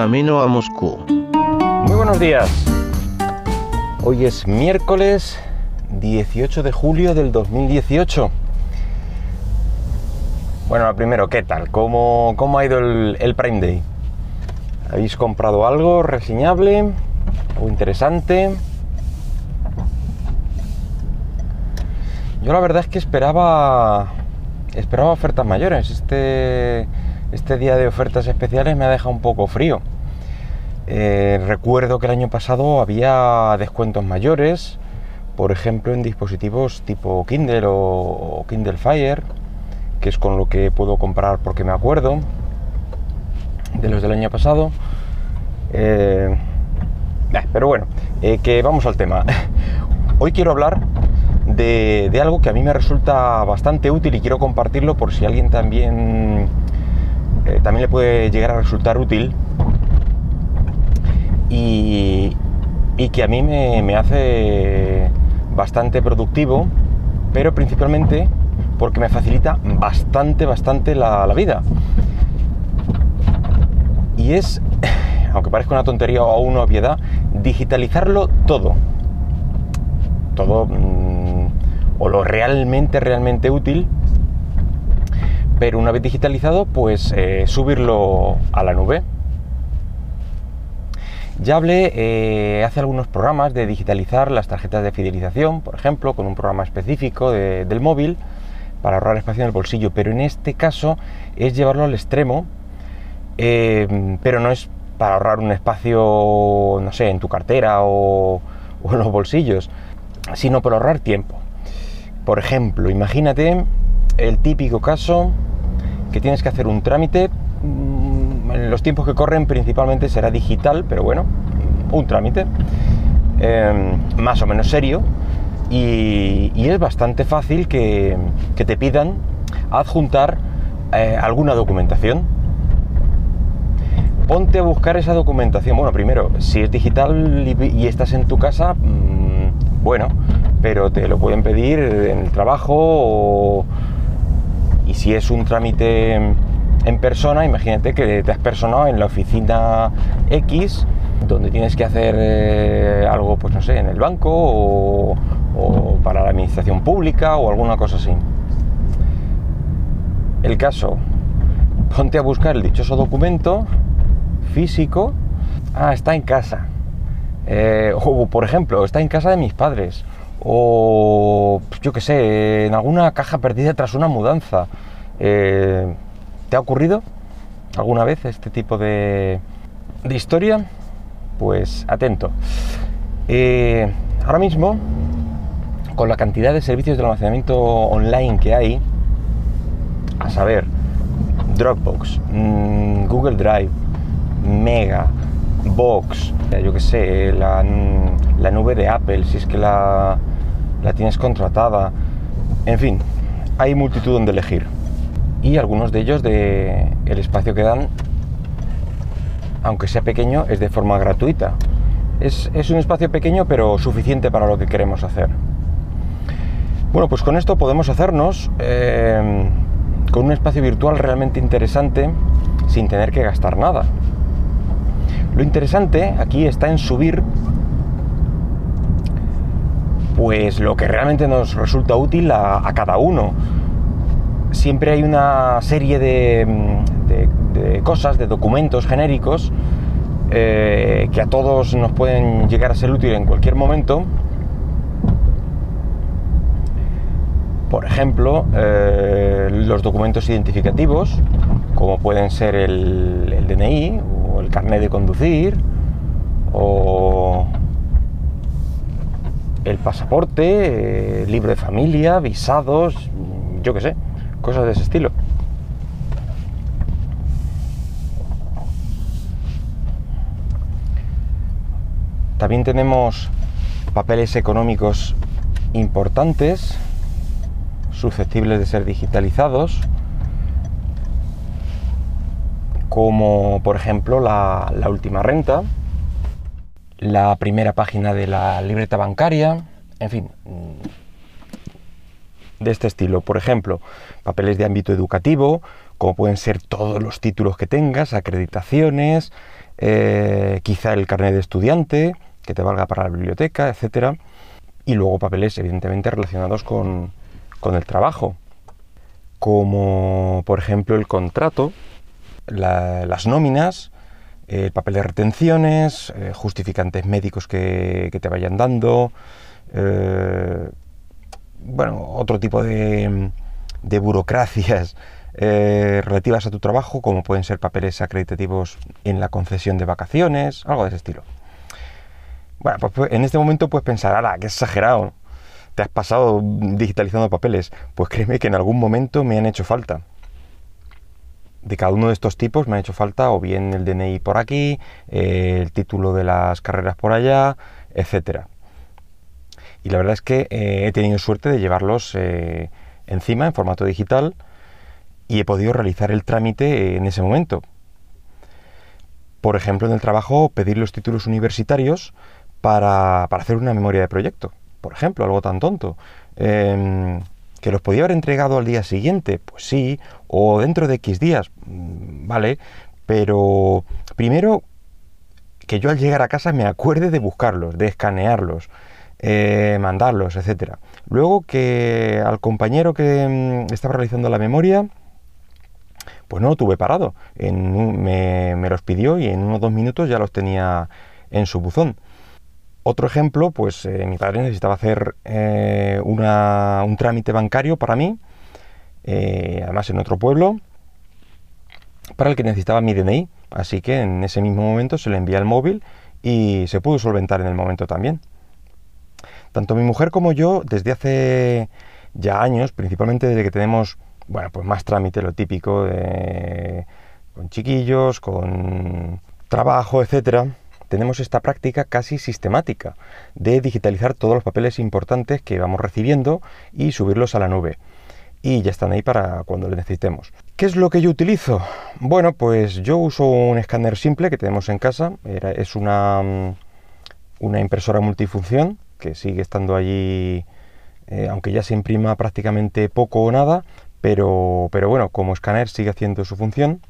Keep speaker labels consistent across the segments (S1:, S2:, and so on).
S1: camino a Moscú.
S2: Muy buenos días. Hoy es miércoles 18 de julio del 2018. Bueno, primero, ¿qué tal? ¿Cómo, cómo ha ido el, el Prime Day? ¿Habéis comprado algo reseñable? ¿Algo interesante? Yo la verdad es que esperaba esperaba ofertas mayores. Este, este día de ofertas especiales me ha dejado un poco frío. Eh, recuerdo que el año pasado había descuentos mayores, por ejemplo en dispositivos tipo Kindle o, Kindle Fire, que es con lo que puedo comprar porque me acuerdo de los del año pasado. Eh, pero bueno, eh, que vamos al tema. Hoy quiero hablar de, algo que a mí me resulta bastante útil y quiero compartirlo por si alguien también, eh, también le puede llegar a resultar útil y, que a mí me, hace bastante productivo, pero principalmente porque me facilita bastante, bastante la, vida. Y es, aunque parezca una tontería o una obviedad, digitalizarlo todo. Todo mm, o lo realmente, realmente útil, pero una vez digitalizado, pues eh, subirlo a la nube. Ya hablé eh, hace algunos programas de digitalizar las tarjetas de fidelización, por ejemplo, con un programa específico del móvil para ahorrar espacio en el bolsillo, pero en este caso es llevarlo al extremo, eh, pero no es para ahorrar un espacio, no sé, en tu cartera o, o en los bolsillos, sino para ahorrar tiempo. Por ejemplo, imagínate el típico caso que tienes que hacer un trámite, mm, en los tiempos que corren principalmente será digital, pero bueno, un trámite em, más o menos serio y, es bastante fácil que, te pidan adjuntar eh, alguna documentación. Ponte a buscar esa documentación. Bueno, primero, si es digital y, estás en tu casa, mm, bueno, pero te lo pueden pedir en el trabajo y si es un trámite en persona, imagínate que te has personado en la oficina X, donde tienes que hacer eh, algo, pues no sé, en el banco o, para la administración pública o alguna cosa así. El caso, ponte a buscar el dichoso documento físico. Ah, está en casa. Eh, o por ejemplo, está en casa de mis padres o yo qué sé, en alguna caja perdida tras una mudanza. Eh, ¿Te ha ocurrido alguna vez este tipo de, de historia? Pues atento. Eh, ahora mismo, con la cantidad de servicios de almacenamiento online que hay, a saber, Dropbox, mm, Google Drive, Mega, Box, yo qué sé, la, la, nube de Apple, si es que la, la tienes contratada, en fin, hay multitud donde elegir. Y algunos de ellos de el espacio que dan, aunque sea pequeño, es de forma gratuita. Es, un espacio pequeño pero suficiente para lo que queremos hacer. Bueno, pues con esto podemos hacernos eh, con un espacio virtual realmente interesante sin tener que gastar nada. Lo interesante aquí está en subir pues lo que realmente nos resulta útil a, cada uno. Siempre hay una serie de, cosas, de documentos genéricos eh, que a todos nos pueden llegar a ser útil en cualquier momento. Por ejemplo, eh, los documentos identificativos, como pueden ser el, el DNI o el carnet de conducir o el pasaporte, eh, libro de familia, visados, yo qué sé, cosas de ese estilo. También tenemos papeles económicos importantes, susceptibles de ser digitalizados, como por ejemplo la, la última renta, la primera página de la libreta bancaria, en fin, de este estilo. Por ejemplo, papeles de ámbito educativo, como pueden ser todos los títulos que tengas, acreditaciones, eh, quizá el carnet de estudiante, que te valga para la biblioteca, etcétera. Y luego papeles, evidentemente, relacionados con, el trabajo, como por ejemplo el contrato, las nóminas, el papel de retenciones, eh, justificantes médicos que, te vayan dando, eh, bueno, otro tipo de, burocracias eh, relativas a tu trabajo, como pueden ser papeles acreditativos en la concesión de vacaciones, algo de ese estilo. Bueno, pues, pues en este momento puedes pensar, ¡ala, qué exagerado! Te has pasado digitalizando papeles. Pues créeme que en algún momento me han hecho falta. De cada uno de estos tipos me ha hecho falta o bien el DNI por aquí, el título de las carreras por allá, etcétera. Y la verdad es que eh, he tenido suerte de llevarlos eh, encima en formato digital y he podido realizar el trámite en ese momento. Por ejemplo, en el trabajo, pedir los títulos universitarios para, hacer una memoria de proyecto, por ejemplo, algo tan tonto. ¿Que los podía haber entregado al día siguiente? Pues sí, o dentro de X días, mm, vale, pero primero que yo al llegar a casa me acuerde de buscarlos, de escanearlos, eh, mandarlos, etc. Luego que al compañero que mm, estaba realizando la memoria, pues no lo tuve parado, me, me los pidió y en unos dos minutos ya los tenía en su buzón. Otro ejemplo, pues eh, mi padre necesitaba hacer eh, un trámite bancario para mí, eh, además en otro pueblo, para el que necesitaba mi DNI. Así que en ese mismo momento se le envía el móvil y se pudo solventar en el momento también. Tanto mi mujer como yo, desde hace ya años, principalmente desde que tenemos, bueno, pues más trámite, lo típico, con chiquillos, con trabajo, etcétera, tenemos esta práctica casi sistemática de digitalizar todos los papeles importantes que vamos recibiendo y subirlos a la nube. Y ya están ahí para cuando los necesitemos. ¿Qué es lo que yo utilizo? Bueno, pues yo uso un escáner simple que tenemos en casa. es una, mm, una impresora multifunción que sigue estando allí, eh, aunque ya se imprima prácticamente poco o nada, pero, pero bueno, como escáner sigue haciendo su función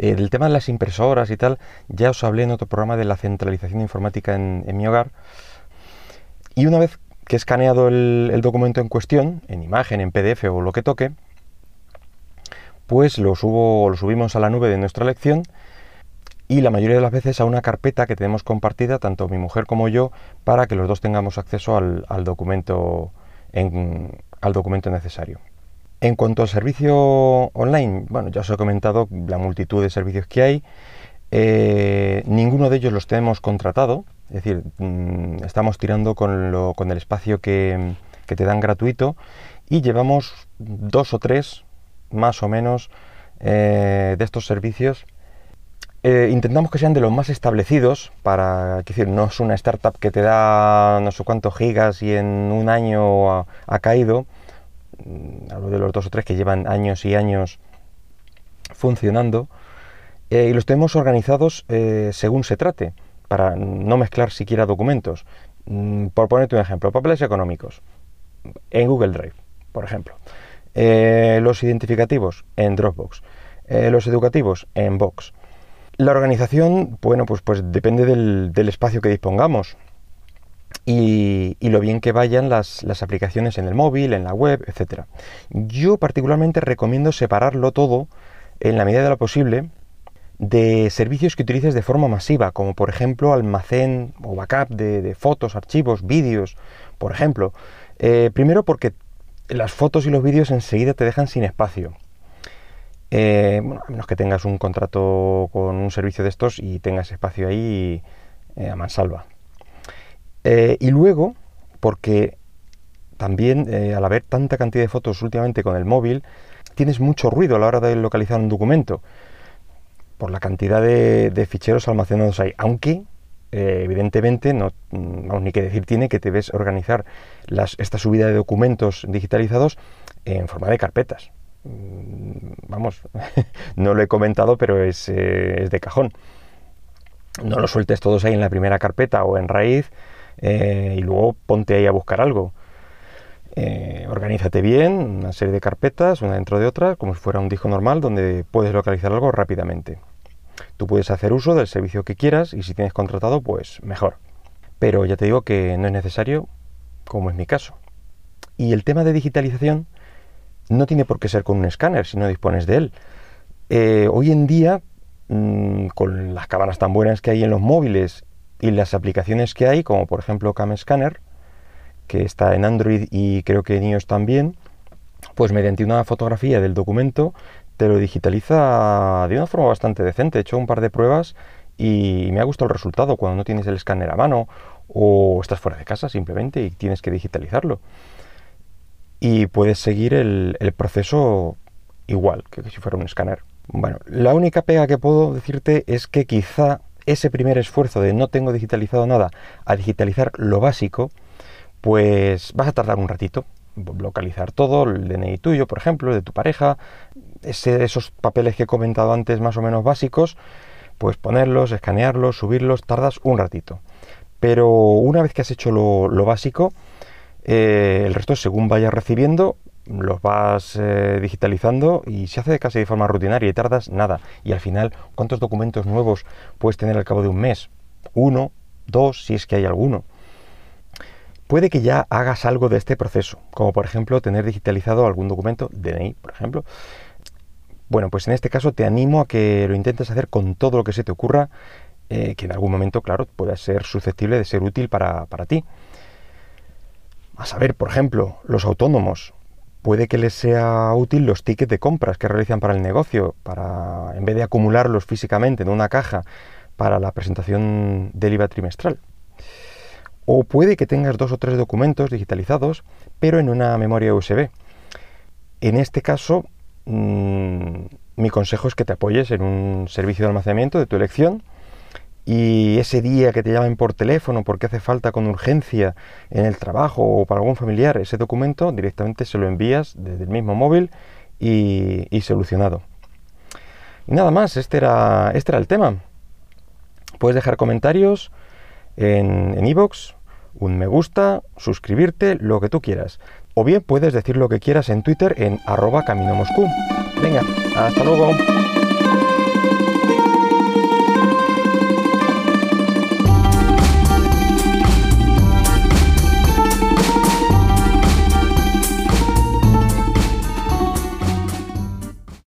S2: el tema de las impresoras y tal, ya os hablé en otro programa de la centralización informática en, mi hogar. Y una vez que he escaneado el, documento en cuestión, en imagen, en PDF o lo que toque, pues lo, subo, lo subimos a la nube de nuestra lección y la mayoría de las veces a una carpeta que tenemos compartida, tanto mi mujer como yo, para que los dos tengamos acceso al documento necesario. En cuanto al servicio online, bueno, ya os he comentado la multitud de servicios que hay. Eh, ninguno de ellos los tenemos contratado, es decir, mm, estamos tirando con, el espacio que, te dan gratuito y llevamos dos o tres, más o menos, eh, de estos servicios. Eh, intentamos que sean de los más establecidos para, decir, no es una startup que te da no sé cuántos gigas y en un año ha caído, hablo de los dos o tres que llevan años y años funcionando, eh, y los tenemos organizados eh, según se trate, para no mezclar siquiera documentos. Mm, por ponerte un ejemplo, papeles económicos en Google Drive, por ejemplo. Eh, los identificativos en Dropbox. los educativos en Box. La organización, bueno, pues, pues depende del espacio que dispongamos y, lo bien que vayan las, aplicaciones en el móvil, en la web, etc. Yo particularmente recomiendo separarlo todo en la medida de lo posible de servicios que utilices de forma masiva, como por ejemplo almacén o backup de, fotos, archivos, vídeos, por ejemplo. Eh, primero porque las fotos y los vídeos enseguida te dejan sin espacio. Eh, a menos que tengas un contrato con un servicio de estos y tengas espacio ahí eh, a mansalva. Eh, y luego, porque también eh, al haber tanta cantidad de fotos últimamente con el móvil, tienes mucho ruido a la hora de localizar un documento, por la cantidad de, ficheros almacenados ahí, aunque eh, evidentemente, no, mm, ni que decir tiene que debes organizar esta subida de documentos digitalizados en forma de carpetas. Mm, vamos, no lo he comentado, pero es, es de cajón. No lo sueltes todos ahí en la primera carpeta o en raíz, eh, y luego ponte ahí a buscar algo. Eh, organízate bien, una serie de carpetas, una dentro de otra, como si fuera un disco normal donde puedes localizar algo rápidamente. Tú puedes hacer uso del servicio que quieras y si tienes contratado, pues mejor. Pero ya te digo que no es necesario, como es mi caso. Y el tema de digitalización no tiene por qué ser con un escáner si no dispones de él. Eh, hoy en día, mm, con las cámaras tan buenas que hay en los móviles y las aplicaciones que hay, como por ejemplo Cam Scanner, que está en Android y creo que en iOS también, pues mediante una fotografía del documento te lo digitaliza de una forma bastante decente. He hecho un par de pruebas y me ha gustado el resultado cuando no tienes el escáner a mano o estás fuera de casa simplemente y tienes que digitalizarlo. Y puedes seguir el, el proceso igual que si fuera un escáner. Bueno, la única pega que puedo decirte es que quizá ese primer esfuerzo de no tengo digitalizado nada a digitalizar lo básico, pues vas a tardar un ratito. Localizar todo, el DNI tuyo, por ejemplo, de tu pareja, esos papeles que he comentado antes más o menos básicos, pues ponerlos, escanearlos, subirlos, tardas un ratito. Pero una vez que has hecho lo, básico, eh, el resto, según vayas recibiendo, los vas eh, digitalizando y se hace casi de forma rutinaria y tardas nada. Y al final, ¿cuántos documentos nuevos puedes tener al cabo de un mes? Uno, dos, si es que hay alguno. Puede que ya hagas algo de este proceso, como por ejemplo tener digitalizado algún documento, DNI, por ejemplo. Bueno, pues en este caso te animo a que lo intentes hacer con todo lo que se te ocurra, eh, que en algún momento, claro, pueda ser susceptible de ser útil para, para ti. A saber, por ejemplo, los autónomos. Puede que les sea útil los tickets de compras que realizan para el negocio, para en vez de acumularlos físicamente en una caja para la presentación del IVA trimestral. O puede que tengas dos o tres documentos digitalizados, pero en una memoria USB. En este caso, mm, mi consejo es que te apoyes en un servicio de almacenamiento de tu elección y ese día que te llamen por teléfono porque hace falta con urgencia en el trabajo o para algún familiar ese documento, directamente se lo envías desde el mismo móvil y, solucionado. Y nada más, este era, este era el tema. Puedes dejar comentarios en iVoox, un me gusta, suscribirte, lo que tú quieras. O bien puedes decir lo que quieras en Twitter en arroba camino Moscú. Venga, hasta luego.